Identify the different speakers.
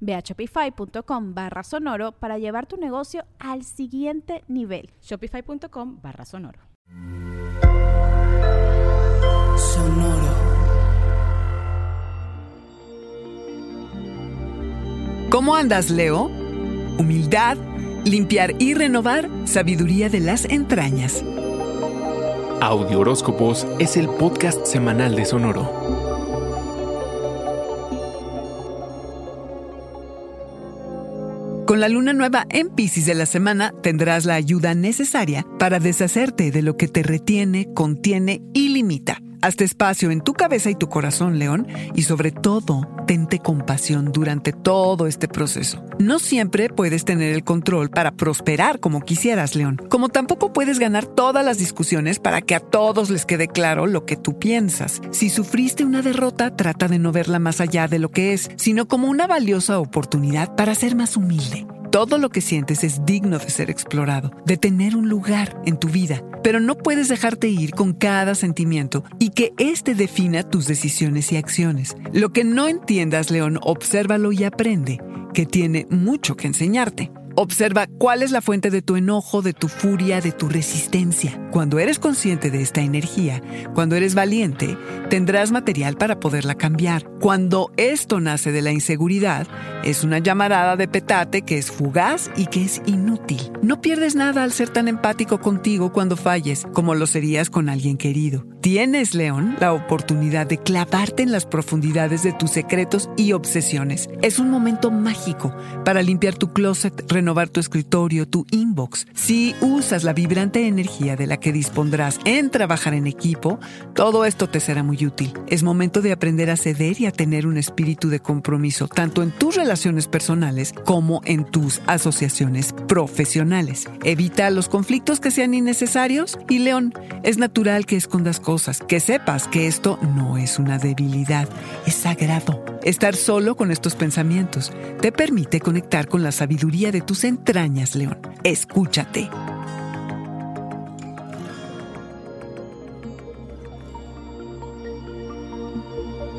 Speaker 1: Ve a shopify.com barra sonoro para llevar tu negocio al siguiente nivel.
Speaker 2: Shopify.com barra sonoro.
Speaker 3: Sonoro. ¿Cómo andas, Leo? Humildad, limpiar y renovar, sabiduría de las entrañas.
Speaker 4: Audio Horóscopos es el podcast semanal de Sonoro.
Speaker 3: Con la luna nueva en Pisces de la semana tendrás la ayuda necesaria para deshacerte de lo que te retiene, contiene y limita. Hazte espacio en tu cabeza y tu corazón, León, y sobre todo, tente compasión durante todo este proceso. No siempre puedes tener el control para prosperar como quisieras, León, como tampoco puedes ganar todas las discusiones para que a todos les quede claro lo que tú piensas. Si sufriste una derrota, trata de no verla más allá de lo que es, sino como una valiosa oportunidad para ser más humilde. Todo lo que sientes es digno de ser explorado, de tener un lugar en tu vida, pero no puedes dejarte ir con cada sentimiento y que éste defina tus decisiones y acciones. Lo que no entiendas, León, obsérvalo y aprende, que tiene mucho que enseñarte. Observa cuál es la fuente de tu enojo, de tu furia, de tu resistencia. Cuando eres consciente de esta energía, cuando eres valiente, tendrás material para poderla cambiar. Cuando esto nace de la inseguridad, es una llamarada de petate que es fugaz y que es inútil. No pierdes nada al ser tan empático contigo cuando falles, como lo serías con alguien querido. Tienes, León, la oportunidad de clavarte en las profundidades de tus secretos y obsesiones. Es un momento mágico para limpiar tu closet, renovar tu escritorio, tu inbox. Si usas la vibrante energía de la que dispondrás en trabajar en equipo, todo esto te será muy útil. Es momento de aprender a ceder y a tener un espíritu de compromiso, tanto en tus relaciones personales como en tus asociaciones profesionales. Evita los conflictos que sean innecesarios y León, es natural que escondas cosas, que sepas que esto no es una debilidad, es sagrado. Estar solo con estos pensamientos te permite conectar con la sabiduría de tus entrañas, León. Escúchate.